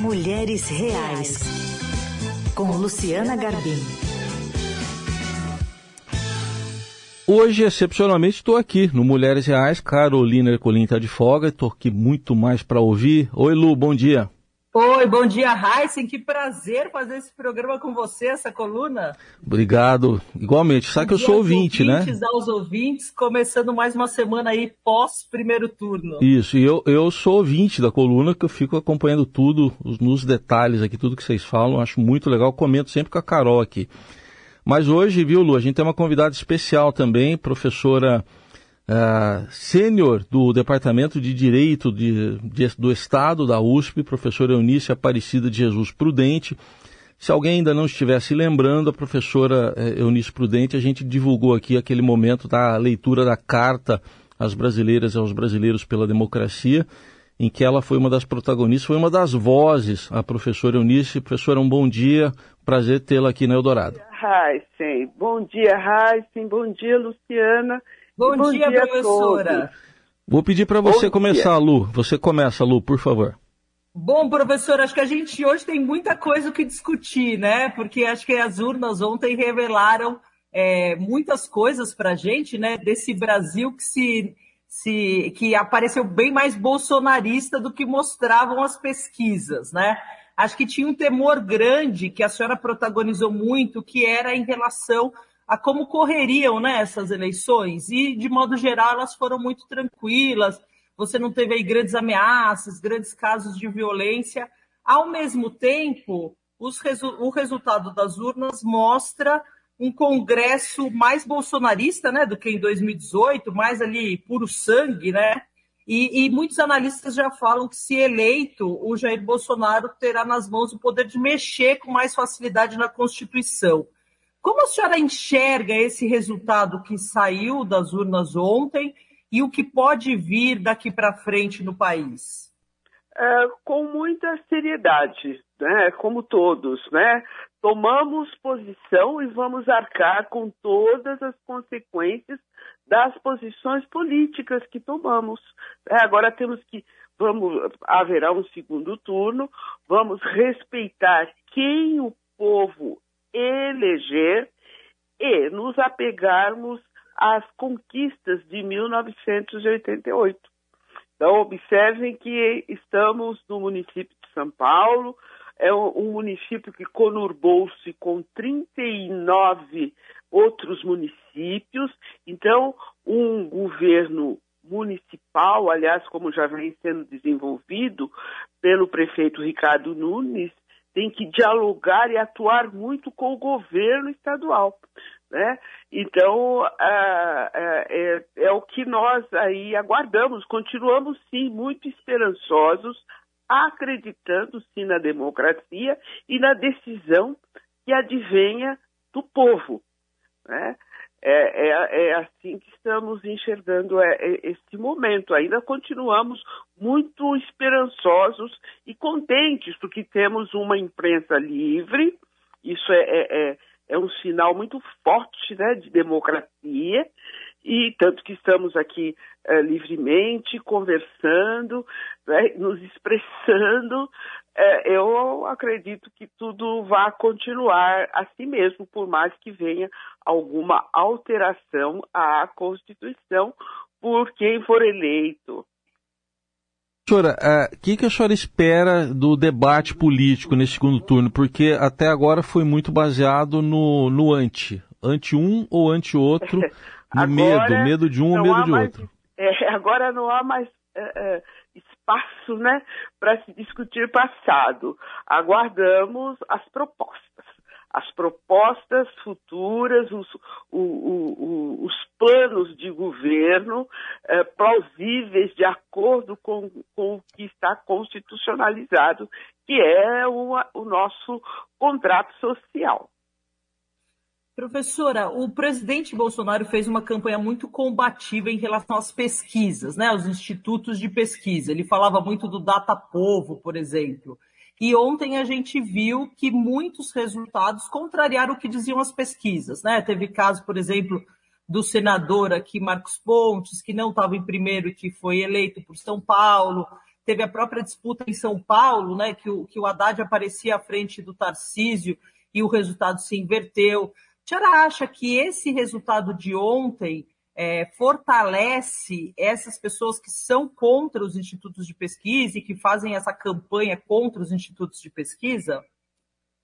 Mulheres Reais, com Luciana Garbim. Hoje, excepcionalmente, estou aqui no Mulheres Reais. Carolina Ercolim está de folga, estou aqui muito mais para ouvir. Oi, Lu, bom dia. Oi, bom dia, Heisen. Que prazer fazer esse programa com você, essa coluna. Obrigado. Igualmente. Sabe que eu sou ouvinte, né? aos ouvintes, começando mais uma semana aí pós primeiro turno. Isso, e eu, eu sou ouvinte da coluna, que eu fico acompanhando tudo, nos detalhes aqui, tudo que vocês falam. Acho muito legal. Comento sempre com a Carol aqui. Mas hoje, viu, Lu, a gente tem uma convidada especial também, professora uh, sênior do Departamento de Direito de, de, do Estado da USP, professora Eunice Aparecida de Jesus Prudente. Se alguém ainda não estivesse lembrando, a professora eh, Eunice Prudente, a gente divulgou aqui aquele momento da leitura da carta às brasileiras e aos brasileiros pela democracia, em que ela foi uma das protagonistas, foi uma das vozes, a professora Eunice. Professora, um bom dia, prazer tê-la aqui na Eldorado. Heisen, bom dia, Heisen, bom dia, Luciana, Bom, Bom dia, dia, professora. Vou pedir para você Bom começar, dia. Lu. Você começa, Lu, por favor. Bom, professor, acho que a gente hoje tem muita coisa o que discutir, né? Porque acho que as urnas ontem revelaram é, muitas coisas para a gente, né? Desse Brasil que se, se que apareceu bem mais bolsonarista do que mostravam as pesquisas, né? Acho que tinha um temor grande que a senhora protagonizou muito, que era em relação a como correriam né, essas eleições. E, de modo geral, elas foram muito tranquilas. Você não teve aí grandes ameaças, grandes casos de violência. Ao mesmo tempo, resu o resultado das urnas mostra um Congresso mais bolsonarista né, do que em 2018, mais ali puro sangue, né? E, e, muitos analistas já falam que, se eleito, o Jair Bolsonaro terá nas mãos o poder de mexer com mais facilidade na Constituição. Como a senhora enxerga esse resultado que saiu das urnas ontem e o que pode vir daqui para frente no país? É, com muita seriedade, né? como todos, né? Tomamos posição e vamos arcar com todas as consequências das posições políticas que tomamos. É, agora temos que, vamos, haverá um segundo turno, vamos respeitar quem o povo eleger e nos apegarmos às conquistas de 1988. Então, observem que estamos no município de São Paulo, é um município que conurbou-se com 39 outros municípios, então, um governo municipal, aliás, como já vem sendo desenvolvido pelo prefeito Ricardo Nunes, tem que dialogar e atuar muito com o governo estadual. Né? Então, é, é, o que nós aí aguardamos. Continuamos, sim, muito esperançosos, acreditando, sim, na democracia e na decisão que advenha do povo. Né? É, é, é, assim que estamos enxergando é, é, este momento. Ainda continuamos muito esperançosos e contentes, porque temos uma imprensa livre, isso é, é, é, é um sinal muito forte né, de democracia, e tanto que estamos aqui é, livremente conversando, né, nos expressando. É, eu acredito que tudo vai continuar assim mesmo, por mais que venha alguma alteração à Constituição por quem for eleito. Senhora, o é, que, que a senhora espera do debate político nesse segundo turno? Porque até agora foi muito baseado no, no anti. Anti um ou anti outro, no agora, medo. Medo de um ou medo de mais, outro. É, agora não há mais é, é espaço né, para se discutir passado. Aguardamos as propostas as propostas futuras, os, o, o, os planos de governo eh, plausíveis de acordo com, com, o que está constitucionalizado, que é o, o nosso contrato social. Professora, o presidente Bolsonaro fez uma campanha muito combativa em relação às pesquisas, né, aos institutos de pesquisa. Ele falava muito do Data Povo, por exemplo. E ontem a gente viu que muitos resultados contrariaram o que diziam as pesquisas. Né? Teve caso, por exemplo, do senador aqui, Marcos Pontes, que não estava em primeiro e que foi eleito por São Paulo. teve a própria disputa em São Paulo, né, que o, que o Haddad aparecia à frente do Tarcísio e o resultado se inverteu. A senhora acha que esse resultado de ontem é, fortalece essas pessoas que são contra os institutos de pesquisa e que fazem essa campanha contra os institutos de pesquisa?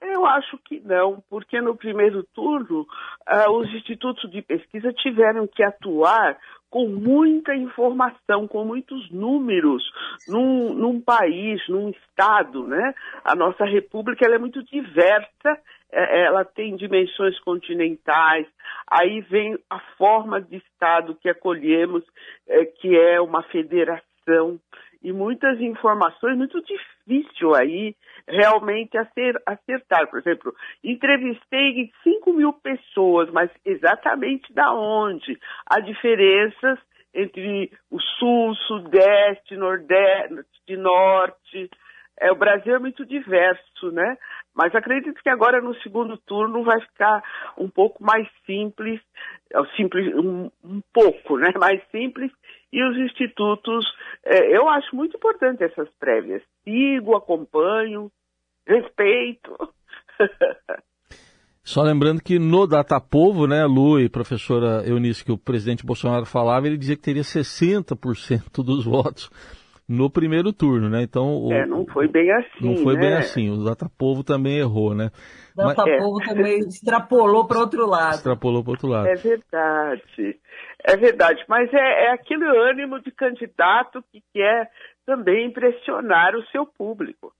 Eu acho que não, porque no primeiro turno uh, os institutos de pesquisa tiveram que atuar com muita informação, com muitos números, num, num país, num estado, né? A nossa república é muito diversa, ela tem dimensões continentais, aí vem a forma de estado que acolhemos, é, que é uma federação e muitas informações, muito difícil aí realmente acertar. Por exemplo, entrevistei 5 mil pessoas, mas exatamente da onde? Há diferenças entre o sul, sudeste, nordeste, norte. É, o Brasil é muito diverso, né? Mas acredito que agora no segundo turno vai ficar um pouco mais simples, é, simples um, um pouco, né? Mais simples e os institutos, é, eu acho muito importante essas prévias. Sigo, acompanho, respeito. Só lembrando que no Datapovo, né, Lu e professora Eunice, que o presidente Bolsonaro falava, ele dizia que teria 60% dos votos no primeiro turno, né? Então o, é, não foi bem assim. Não foi né? bem assim. O Datapovo também errou, né? O Datapovo Mas, é. também extrapolou para outro lado. Extrapolou para outro lado. É verdade. É verdade. Mas é, é aquele ânimo de candidato que quer também impressionar o seu público.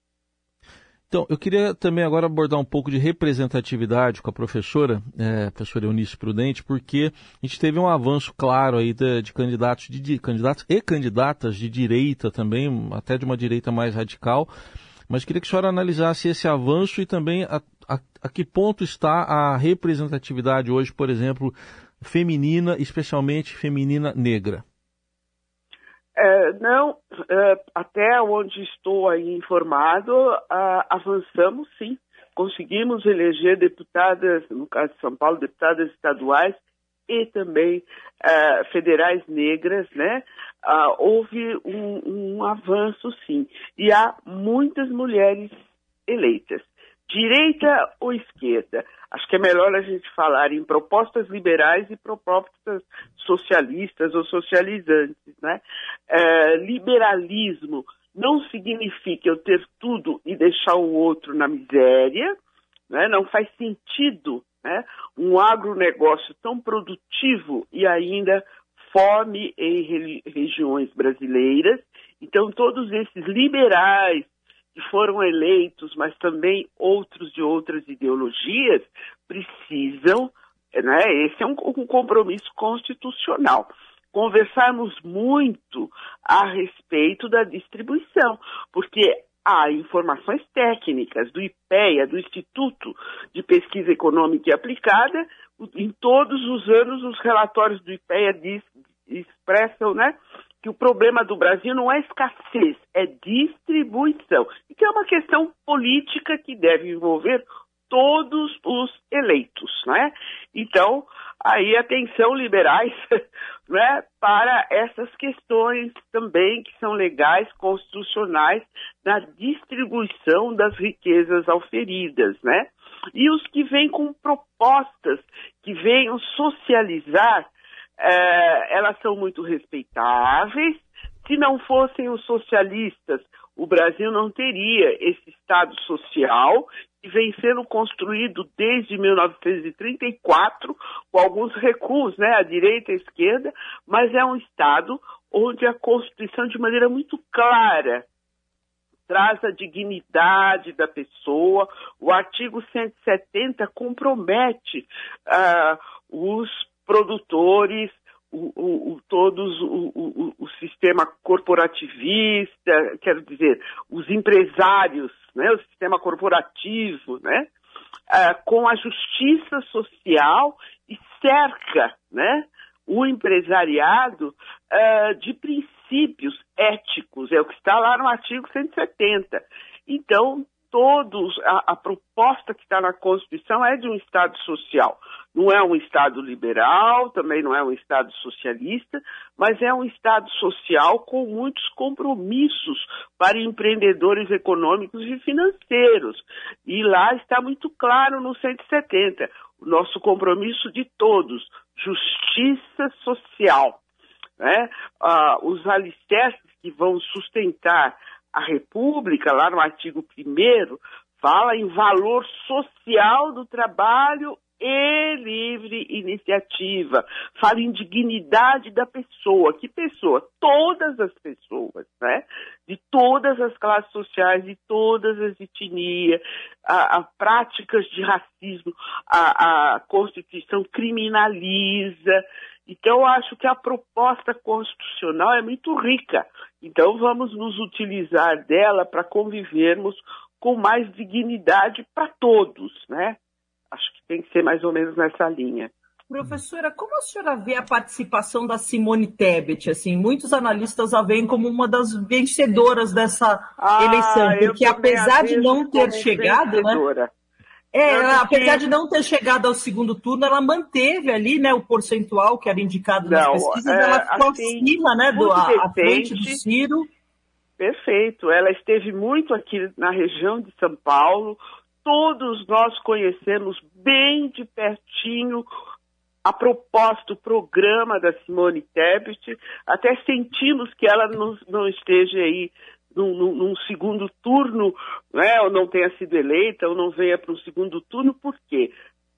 Então, eu queria também agora abordar um pouco de representatividade com a professora, é, professora Eunice Prudente, porque a gente teve um avanço claro aí de, de candidatos, de, de, candidatos e candidatas de direita também, até de uma direita mais radical, mas queria que a senhora analisasse esse avanço e também a, a, a que ponto está a representatividade hoje, por exemplo, feminina, especialmente feminina negra. É, não, é, até onde estou aí informado, avançamos sim. Conseguimos eleger deputadas, no caso de São Paulo, deputadas estaduais e também é, federais negras, né? Ah, houve um, um avanço sim. E há muitas mulheres eleitas. Direita ou esquerda? Acho que é melhor a gente falar em propostas liberais e propostas socialistas ou socializantes. Né? É, liberalismo não significa eu ter tudo e deixar o outro na miséria, né? não faz sentido né? um agronegócio tão produtivo e ainda fome em regiões brasileiras. Então, todos esses liberais que foram eleitos, mas também outros de outras ideologias, precisam, né, esse é um, um compromisso constitucional, conversarmos muito a respeito da distribuição, porque há informações técnicas do IPEA, do Instituto de Pesquisa Econômica e Aplicada, em todos os anos os relatórios do IPEA diz, expressam né, que o problema do Brasil não é escassez, é distribuição. E que é uma questão política que deve envolver todos os eleitos, né? Então, aí atenção liberais, né, para essas questões também que são legais, constitucionais na distribuição das riquezas auferidas, né? E os que vêm com propostas que venham socializar é, elas são muito respeitáveis. Se não fossem os socialistas, o Brasil não teria esse Estado social que vem sendo construído desde 1934, com alguns recuos, né, à direita e à esquerda, mas é um Estado onde a Constituição, de maneira muito clara, traz a dignidade da pessoa. O artigo 170 compromete uh, os produtores, o, o, o, todos o, o, sistema corporativista, quero dizer, os empresários, né, o sistema corporativo, né, uh, com a justiça social e cerca, né, o empresariado uh, de princípios éticos, é o que está lá no artigo 170. Então, todos, a, a proposta que está na Constituição é de um Estado social. Não é um Estado liberal, também não é um Estado socialista, mas é um Estado social com muitos compromissos para empreendedores econômicos e financeiros. E lá está muito claro no 170, o nosso compromisso de todos, justiça social. Né? Ah, os alicerces que vão sustentar a República, lá no artigo 1 fala em valor social do trabalho e livre iniciativa. Fala em dignidade da pessoa. Que pessoa? Todas as pessoas, né? De todas as classes sociais, de todas as etnias, a, a práticas de racismo, a, a Constituição criminaliza. Então, eu acho que a proposta constitucional é muito rica. Então, vamos nos utilizar dela para convivermos com mais dignidade para todos, né? Acho que tem que ser mais ou menos nessa linha. Professora, como a senhora vê a participação da Simone Tebet? Assim, muitos analistas a veem como uma das vencedoras dessa ah, eleição, porque apesar de não ter chegado, né? É, ela, apesar de não ter chegado ao segundo turno, ela manteve ali, né, o percentual que era indicado nas não, pesquisas, é, ela ficou assim, acima, né, do, a, frente do Ciro. Perfeito, ela esteve muito aqui na região de São Paulo, todos nós conhecemos bem de pertinho a proposta, o programa da Simone Tebet, até sentimos que ela não, não esteja aí num, num, num, segundo turno, né, ou não tenha sido eleita, ou não venha para um segundo turno, por quê?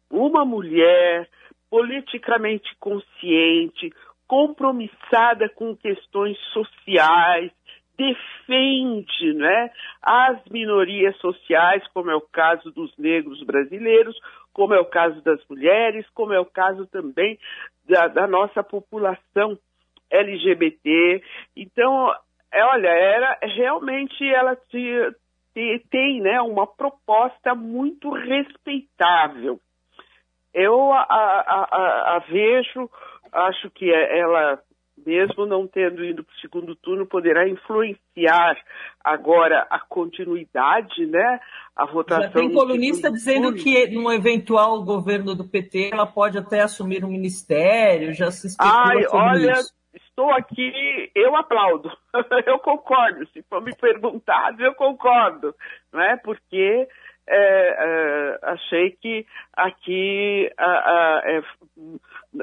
Uma mulher politicamente consciente, compromissada com questões sociais, defende né, as minorias sociais, como é o caso dos negros brasileiros, como é o caso das mulheres, como é o caso também da, da nossa população LGBT. Então, é, olha, era realmente ela te, te, tem né, uma proposta muito respeitável. Eu a, a, a, a vejo, acho que ela, mesmo não tendo ido para o segundo turno, poderá influenciar agora a continuidade, né? A votação. Já tem colunista dizendo turno. que num eventual governo do PT ela pode até assumir um ministério, já se especula Ai, olha, isso estou aqui, eu aplaudo, eu concordo. Se for me perguntado, eu concordo, não é? Porque é, é, achei que aqui a, a, é,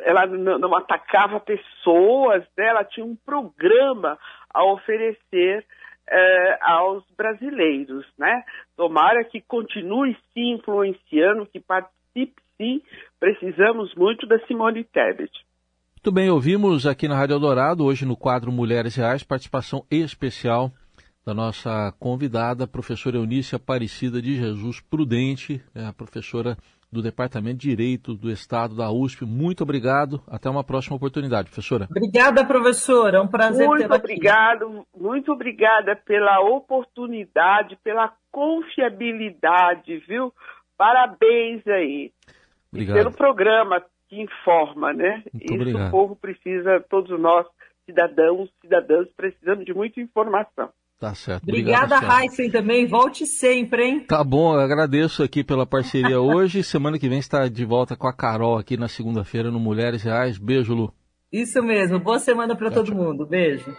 ela não, atacava pessoas, né? ela tinha um programa a oferecer é, aos brasileiros, né? Tomara que continue se influenciando, que participe sim. Precisamos muito da Simone Tebet. Muito bem, ouvimos aqui na Rádio Eldorado, hoje no quadro Mulheres Reais, participação especial da nossa convidada, professora Eunice Aparecida de Jesus Prudente, é a professora do Departamento de Direito do Estado da USP. Muito obrigado. Até uma próxima oportunidade, professora. Obrigada, professora. É um prazer muito tê-la obrigado, Muito obrigada pela oportunidade, pela confiabilidade, viu? Parabéns aí. Obrigado. E pelo programa que informa, né? Muito Isso obrigado. o povo precisa, todos nós, cidadãos, cidadãs, precisamos de muita informação. Tá certo. Obrigada, Heisen, também. Volte sempre, hein? Tá bom, eu agradeço aqui pela parceria hoje. Semana que vem está de volta com a Carol aqui na segunda-feira no Mulheres Reais. Beijo, Lu. Isso mesmo. Boa semana para todo tchau. mundo. Beijo.